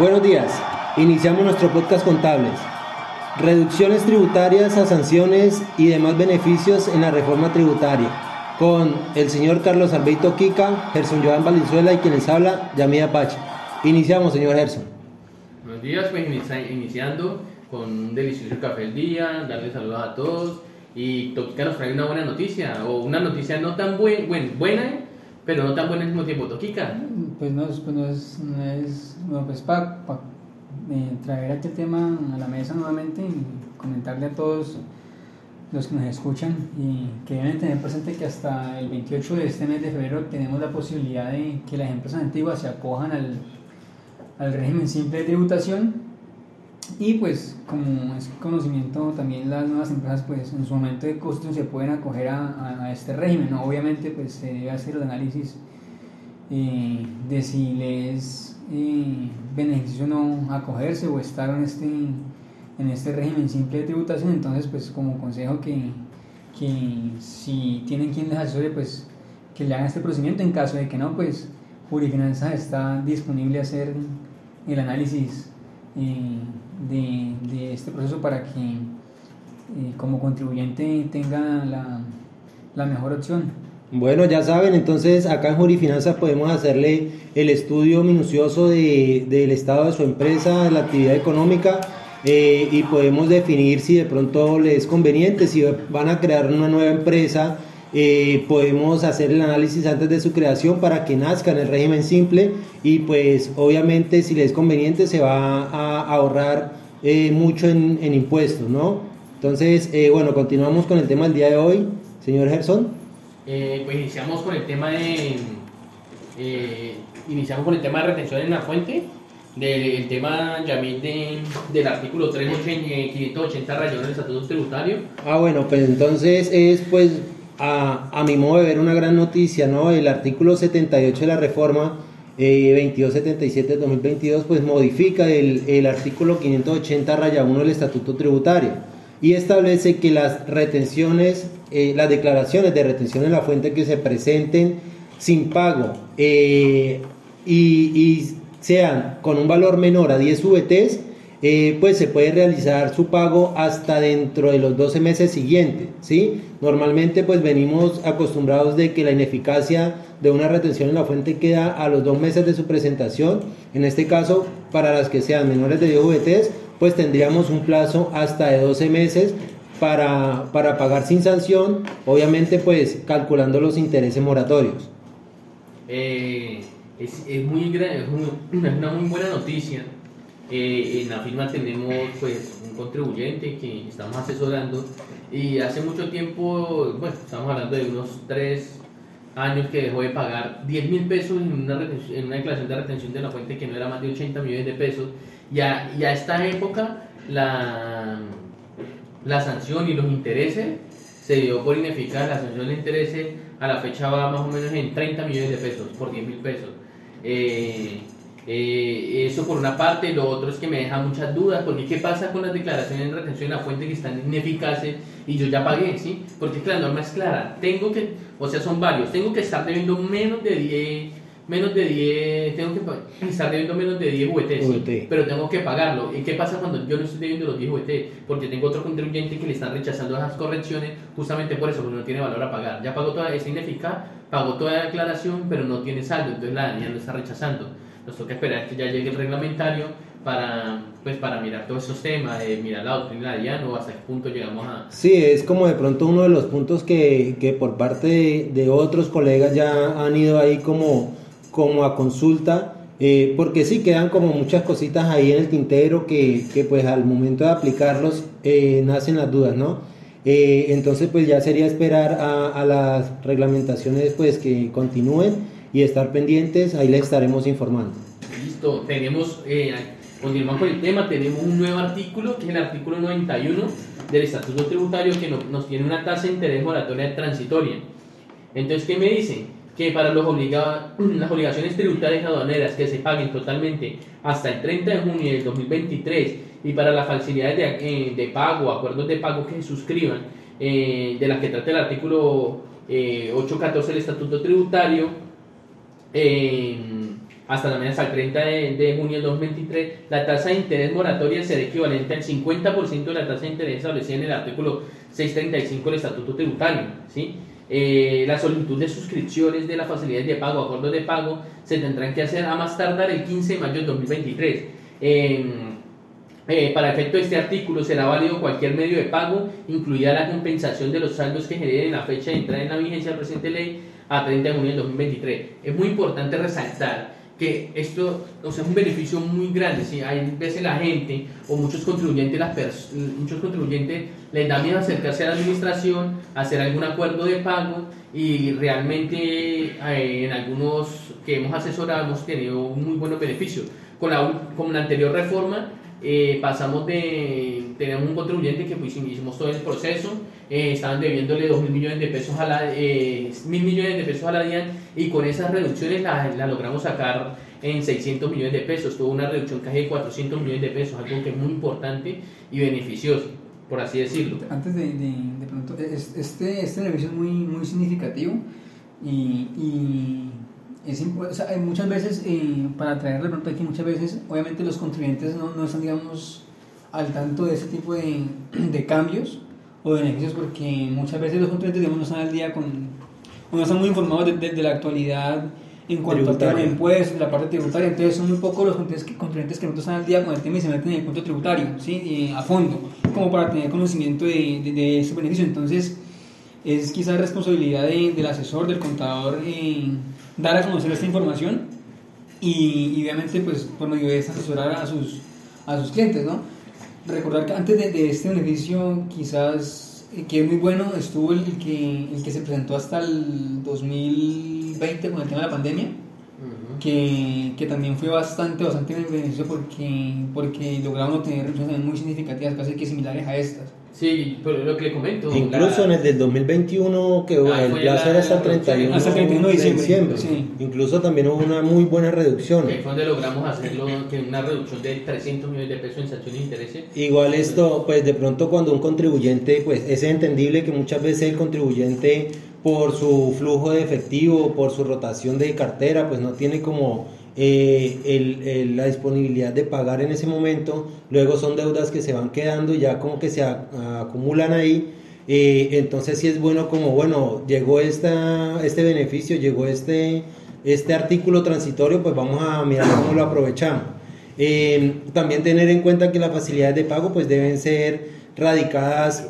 Buenos días. Iniciamos nuestro podcast contables. Reducciones tributarias a sanciones y demás beneficios en la reforma tributaria. Con el señor Carlos Albeito Kika, Gerson Joan Valenzuela y quien les habla, Yamida Pacha. Iniciamos, señor Gerson. Buenos días, pues iniciando con un delicioso café del día, darle saludos a todos y Toquica nos trae una buena noticia o una noticia no tan buen, buena, pero no tan buena al mismo tiempo. Toquica. Pues no, pues no es, no es, no, pues para eh, traer este tema a la mesa nuevamente y comentarle a todos los que nos escuchan y que deben tener presente que hasta el 28 de este mes de febrero tenemos la posibilidad de que las empresas antiguas se acojan al, al régimen simple de tributación y pues como es conocimiento también las nuevas empresas pues en su momento de costo se pueden acoger a, a, este régimen, obviamente pues se debe hacer el análisis eh, de si les eh, beneficio no acogerse o estar en este, en este régimen simple de tributación, entonces pues como consejo que, que si tienen quien les asesore pues que le hagan este procedimiento, en caso de que no pues Jurifinanzas está disponible a hacer el análisis eh, de, este proceso para que eh, como contribuyente tenga la, la mejor opción. Bueno, ya saben, entonces acá en Jurifinanzas podemos hacerle el estudio minucioso de, del estado de su empresa, de la actividad económica eh, y podemos definir si de pronto les es conveniente, si van a crear una nueva empresa, eh, podemos hacer el análisis antes de su creación para que nazca en el régimen simple y pues obviamente si les es conveniente se va a ahorrar eh, mucho en, en, impuestos, ¿no? Entonces, bueno, continuamos con el tema del día de hoy, señor Gerson. Eh, pues iniciamos con el tema de eh, iniciamos con el tema de retención en la fuente del tema Yamil del artículo 380, 580 rayón del estatuto tributario ah bueno pues entonces es pues a, a mi modo de ver una gran noticia no el artículo 78 de la reforma eh, 2277 de 2022 pues modifica el, el artículo 580 raya 1 del estatuto tributario y establece que las retenciones eh, las declaraciones de retención en la fuente que se presenten sin pago eh, y, sean con un valor menor a 10 VTs, eh, pues se puede realizar su pago hasta dentro de los 12 meses siguientes, ¿sí? Normalmente pues venimos acostumbrados de que la ineficacia de una retención en la fuente queda a los dos meses de su presentación, en este caso para las que sean menores de 10 VTs, pues tendríamos un plazo hasta de 12 meses para, para pagar sin sanción, obviamente pues calculando los intereses moratorios. Eh, es, es, muy, es una muy buena noticia. Eh, en la firma tenemos pues un contribuyente que estamos asesorando y hace mucho tiempo, bueno, estamos hablando de unos tres años que dejó de pagar 10 mil pesos en una, en una declaración de retención de la fuente que no era más de 80 millones de pesos. Y a, esta época la la sanción y los intereses se dio por ineficaz. La sanción de intereses a la fecha va más o menos en 30 millones de pesos por 10 mil pesos. Eh, eh, eso por una parte, lo otro es que me deja muchas dudas, porque ¿qué pasa con las declaraciones de retención de la fuente que están ineficaces y yo ya pagué? ¿sí? Porque es que la norma es clara, tengo que, o sea, son varios, tengo que estar debiendo menos de 10 menos de 10, tengo que estar debiendo menos de 10 VT, pero tengo que pagarlo. ¿Y qué pasa cuando yo no estoy debiendo los 10 VT? Porque tengo otro contribuyente que le están rechazando esas correcciones justamente por eso, porque no tiene valor a pagar. Ya pagó toda, esa ineficaz, pagó toda la declaración, pero no tiene saldo, entonces la ya lo está rechazando. Nos toca esperar que ya llegue el reglamentario para pues para mirar todos esos temas, mirar la doctrina de no hasta qué punto llegamos a... Sí, es como de pronto uno de los puntos que, que por parte de, de, otros colegas ya han ido ahí como como a consulta, eh, porque sí quedan como muchas cositas ahí en el tintero que, que pues al momento de aplicarlos eh, nacen las dudas, ¿no? Eh, entonces pues ya sería esperar a, a, las reglamentaciones pues que continúen y estar pendientes, ahí les estaremos informando. Listo, tenemos, continuamos con el tema, tenemos un nuevo artículo que es el artículo 91 del Estatuto Tributario que nos, nos tiene una tasa de interés moratoria transitoria. Entonces, ¿qué me dicen? que para los las obligaciones tributarias aduaneras que se paguen totalmente hasta el 30 de junio del 2023 y para las facilidades de, eh, de pago, acuerdos de pago que se suscriban, eh, de las que trata el artículo 814 eh, del Estatuto Tributario, hasta la hasta el 30 de, de, junio del 2023, la tasa de interés moratoria será equivalente al 50% de la tasa de interés establecida en el artículo 635 del Estatuto Tributario. ¿sí? Eh, la solicitud de suscripciones de las facilidades de pago, acuerdos de pago, se tendrán que hacer a más tardar el 15 de mayo del 2023. Eh, para efecto de este artículo será válido cualquier medio de pago, incluida la compensación de los saldos que generen la fecha de entrada en la vigencia de la presente ley a 30 de junio del 2023. Es muy importante resaltar que esto o sea, es un beneficio muy grande. si Hay veces la gente o muchos contribuyentes, las muchos contribuyentes les da miedo acercarse a la administración, hacer algún acuerdo de pago y realmente eh, en algunos que hemos asesorado hemos tenido muy buenos beneficios. Con la, con la anterior reforma eh, pasamos de tener un contribuyente que pues, hicimos todo el proceso, eh, estaban debiéndole 2 mil millones de pesos a la, eh, mil millones de pesos a la DIAN y con esas reducciones la, la, logramos sacar en 600 millones de pesos, tuvo una reducción casi de 400 millones de pesos, algo que es muy importante y beneficioso, por así decirlo. Antes de, de, de pronto, este, este beneficio es muy, muy significativo y, y es o sea, muchas veces, eh, para traerle pronto aquí, muchas veces, obviamente los contribuyentes no, no están, digamos, al tanto de ese tipo de, de cambios o beneficios, porque muchas veces los contribuyentes, digamos, no están al día con, o no están muy informados de, de, la actualidad en cuanto al tema de impuestos, de la parte tributaria, entonces son muy pocos los contribuyentes que, no están al día con el tema y se meten en el punto tributario, ¿sí? a fondo, como para tener conocimiento de, de, de ese beneficio. Entonces, es quizás responsabilidad del asesor, del contador, en dar a conocer esta información y, obviamente pues por medio de esta asesorar a sus, a sus clientes, ¿no? Recordar que antes de, este beneficio quizás eh, que es muy bueno estuvo el, que, el que se presentó hasta el 2020 con el tema de la pandemia que, que, también fue bastante, bastante beneficioso porque, porque lograron obtener reducciones muy significativas, casi que similares a estas. Sí, pero lo que le comento. Incluso en el del 2021, que ah, el plazo era hasta el 31, hasta 31 de diciembre. Incluso también hubo una muy buena reducción. Que fue donde logramos hacerlo, que una reducción de 300 millones de pesos en sanciones de intereses. Igual esto, pues de pronto cuando un contribuyente, pues es entendible que muchas veces el contribuyente por su flujo de efectivo, por su rotación de cartera, pues no tiene como eh, la disponibilidad de pagar en ese momento, luego son deudas que se van quedando y ya como que se acumulan ahí. Eh, entonces sí es bueno como, bueno, llegó esta, este beneficio, llegó este, este artículo transitorio, pues vamos a mirar cómo lo aprovechamos. Eh, también tener en cuenta que las facilidades de pago pues deben ser radicadas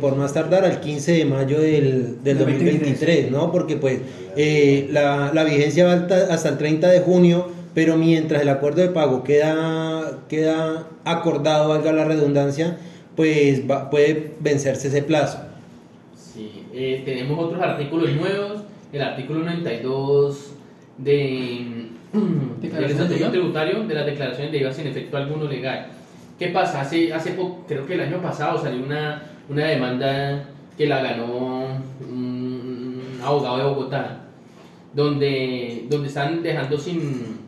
por más tardar al 15 de mayo del, del 2023, ¿no? Porque pues eh, la, la, vigencia va hasta, el 30 de junio, pero mientras el acuerdo de pago queda, queda acordado, valga la redundancia, pues puede vencerse ese plazo. Sí, eh, tenemos otros artículos nuevos, el artículo 92 de, del Estatuto Tributario de las declaraciones de IVA sin efecto alguno legal. ¿Qué pasa? Hace, hace poco, creo que el año pasado salió una, una demanda que la ganó un abogado de Bogotá donde, donde están dejando sin.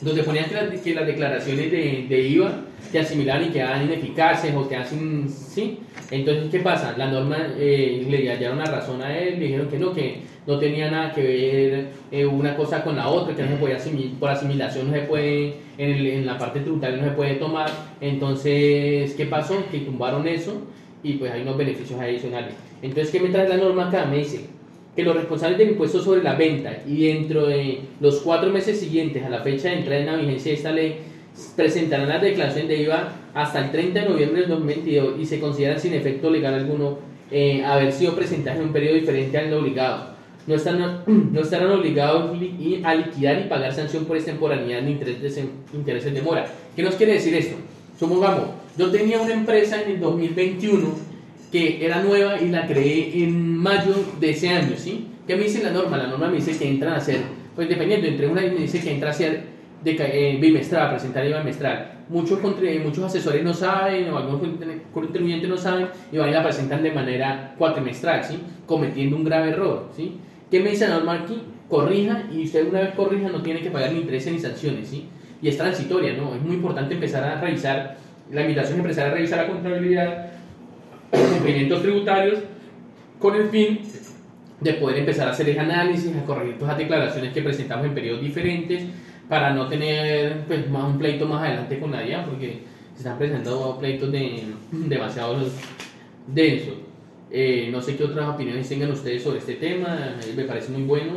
donde ponían que, las declaraciones de, de, IVA que asimilaban y quedaban ineficaces o que hacen. ¿sí? Entonces, ¿qué pasa? La norma eh, le hallaron una razón a él, le dijeron que no, que no tenía nada que ver eh, una cosa con la otra, que no se podía asimilar, por asimilación no se puede, en, en, la parte tributaria no se puede tomar. Entonces, ¿qué pasó? Que tumbaron eso y pues hay unos beneficios adicionales. Entonces, ¿qué me trae la norma acá? Me dice, que los responsables del impuesto sobre la venta y dentro de los cuatro meses siguientes a la fecha de entrada en la vigencia de esta ley presentarán las declaraciones de IVA hasta el 30 de noviembre del 2022 y se consideran sin efecto legal alguno eh, haber sido presentadas en un periodo diferente al obligado. No, están, no estarán obligados a liquidar y pagar sanción por extemporaneidad ni intereses, intereses de mora. ¿Qué nos quiere decir esto? Supongamos, yo tenía una empresa en el 2021 que era nueva y la creé en mayo de ese año, ¿sí? ¿Qué me dice la norma? La norma me dice que entran a ser, pues dependiendo, entre una y me dice que entra a ser de, eh, bimestral, presentar IVA bimestral. Muchos, muchos asesores no saben, o algunos contribuyentes no saben, y van a presentan de manera cuatrimestral, ¿sí? Cometiendo un grave error, ¿sí? ¿Qué me dice la norma aquí? Corrija, y usted una vez corrija no tiene que pagar ni intereses ni sanciones, ¿sí? Y es transitoria, ¿no? Es muy importante empezar a revisar, la invitación es empezar a revisar la contabilidad cumplimientos tributarios con el fin de poder empezar a hacer el análisis, a corregir todas las declaraciones que presentamos en periodos diferentes, para no tener pues, más un pleito más adelante con la DIAN, porque se están presentando pleitos de, demasiado densos. Eh, no sé qué otras opiniones tengan ustedes sobre este tema, eh, me parece muy bueno.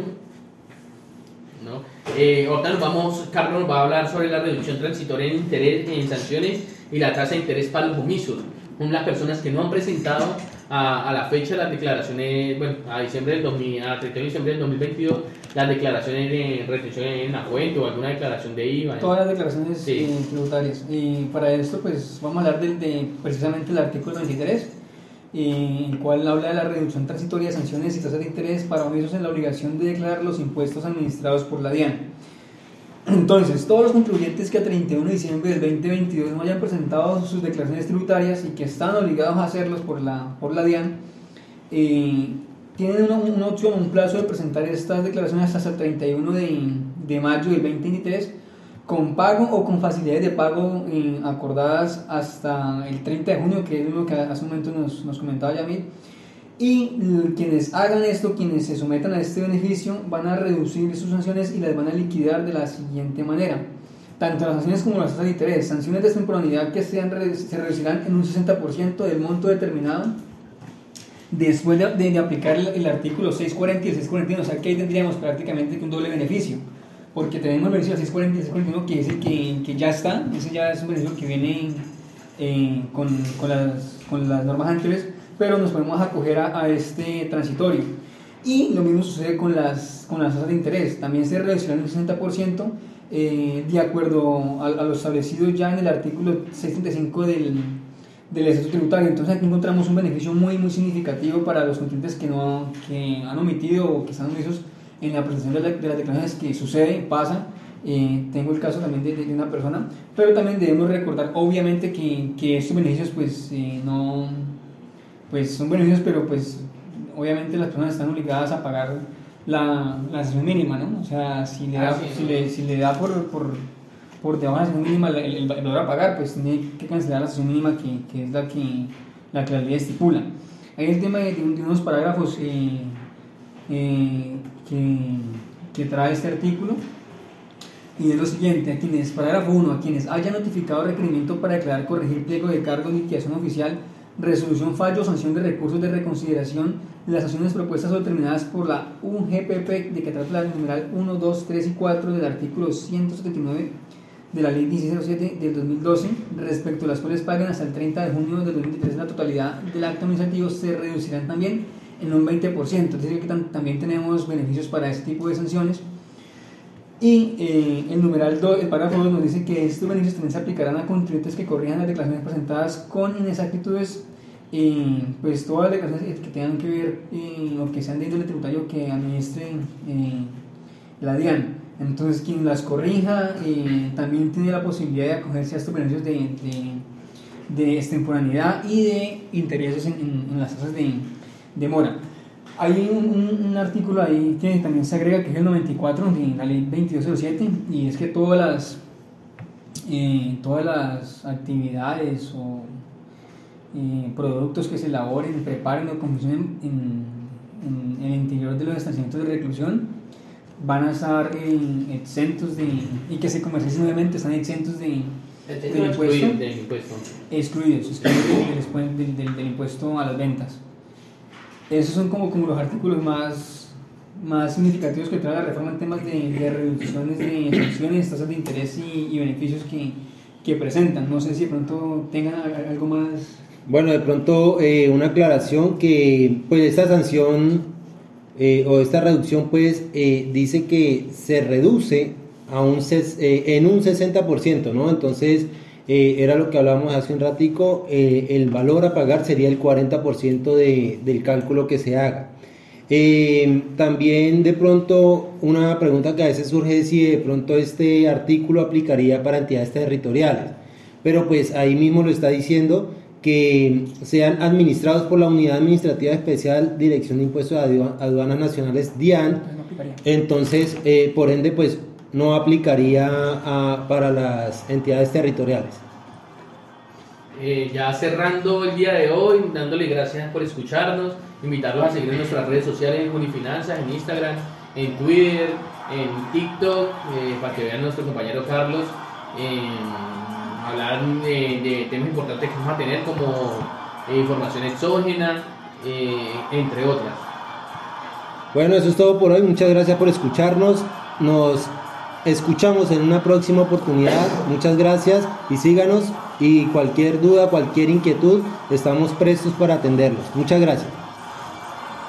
¿no? Eh, ahorita nos vamos, Carlos nos va a hablar sobre la reducción transitoria en interés en sanciones y la tasa de interés para los omisos. Son las personas que no han presentado a, a la fecha las declaraciones, bueno, a diciembre del 2000, a 31 de diciembre del 2022, las declaraciones de retención en la fuente o alguna declaración de IVA. Todas las declaraciones eh, tributarias. Y para esto, pues vamos a hablar de, de precisamente el artículo 23 el cual habla de la reducción transitoria de sanciones y tasas de interés para omisos en la obligación de declarar los impuestos administrados por la DIAN. Entonces, todos los contribuyentes que a 31 de diciembre del 2022 no hayan presentado sus declaraciones tributarias y que están obligados a hacerlos por la, por la DIAN, eh, tienen una, una, opción, un plazo de presentar estas declaraciones hasta el 31 de, de mayo del 2023 con pago o con facilidades de pago eh, acordadas hasta el 30 de junio, que es lo que hace un momento nos, nos comentaba Yamil. Y quienes hagan esto, quienes se sometan a este beneficio, van a reducir sus sanciones y las van a liquidar de la siguiente manera. Tanto las sanciones como las tasas de interés. Sanciones de temporalidad que sean, se reducirán en un 60% del monto determinado después de, de, aplicar el, el, artículo 640 y el 641. O sea que ahí tendríamos prácticamente un doble beneficio porque tenemos el beneficio 640 y 641 que es que, que ya está, ese ya es un beneficio que viene eh, con, con, las, con, las, normas anteriores, pero nos podemos acoger a, a, este transitorio. Y lo mismo sucede con las, con las tasas de interés, también se reducirán un 60% eh, de acuerdo a, a, lo establecido ya en el artículo 635 del, del Estatuto Tributario. Entonces aquí encontramos un beneficio muy, muy significativo para los contribuyentes que, no, que han omitido o que están omisos en la presentación de, la, de las declaraciones que sucede, pasa. Eh, tengo el caso también de, de, una persona, pero también debemos recordar, obviamente, que, que estos beneficios, pues, eh, no, pues, son beneficios, pero, pues, obviamente las personas están obligadas a pagar la, la sesión mínima, ¿no? O sea, si le da, ah, sí, si, le, si le da por, por, por debajo de la sesión mínima el, el, valor a pagar, pues tiene que cancelar la sesión mínima que, que es la que la, que la ley estipula. Hay el tema de, de unos parágrafos eh, eh, que, que, trae este artículo. Y es lo siguiente, a quienes, parágrafo 1, a quienes haya notificado requerimiento para declarar, corregir pliego de cargo, liquidación oficial, resolución, fallo sanción de recursos de reconsideración de las acciones propuestas o determinadas por la UGPP de que trata la numeral 1, 2, 3 y 4 del artículo 179 de la ley 1607 del 2012, respecto a las cuales paguen hasta el 30 de junio del 2023 la totalidad del acto administrativo, se reducirán también en un 20%, es decir, que también tenemos beneficios para este tipo de sanciones. Y eh, el numeral 2, el párrafo 2 nos dice que estos beneficios también se aplicarán a contribuyentes que corrijan las declaraciones presentadas con inexactitudes, eh, pues todas las declaraciones que tengan que ver eh, o que sean de índole tributario que administre eh, la DIAN. Entonces, quien las corrija eh, también tiene la posibilidad de acogerse a estos beneficios de, de, de extemporaneidad y de intereses en, en, en las tasas de, demora. Hay un, un, artículo ahí que también se agrega, que es el 94 de la ley 2207, y es que todas las, eh, todas las actividades o eh, productos que se elaboren, preparen o consumen en, en, en, el interior de los establecimientos de reclusión van a estar eh, exentos de, y que se comercialicen nuevamente están exentos de, del impuesto, del impuesto. Excluidos, excluidos del, del, del impuesto a las ventas esos son como, como los artículos más, más significativos que trae la reforma en temas de, reducciones de sanciones, tasas de interés y, beneficios que, que, presentan. No sé si de pronto tengan algo más. Bueno, de pronto eh, una aclaración que pues esta sanción eh, o esta reducción pues eh, dice que se reduce a un, eh, en un 60%, ¿no? Entonces eh, era lo que hablábamos hace un ratico, eh, el valor a pagar sería el 40% de, del cálculo que se haga. Eh, también de pronto una pregunta que a veces surge es si de pronto este artículo aplicaría para entidades territoriales, pero pues ahí mismo lo está diciendo que sean administrados por la Unidad Administrativa Especial Dirección de Impuestos de Aduanas Nacionales DIAN, entonces eh, por ende pues no aplicaría a, para las entidades territoriales. Eh, ya cerrando el día de hoy, dándole gracias por escucharnos, invitarlos a seguir en nuestras redes sociales en Unifinanzas, en Instagram, en Twitter, en TikTok, eh, para que vean a nuestro compañero Carlos hablar de, temas importantes que vamos a tener como eh, información exógena, eh, entre otras. Bueno, eso es todo por hoy. Muchas gracias por escucharnos. Nos escuchamos en una próxima oportunidad. Muchas gracias y síganos. Y cualquier duda, cualquier inquietud, estamos prestos para atenderlos. Muchas gracias.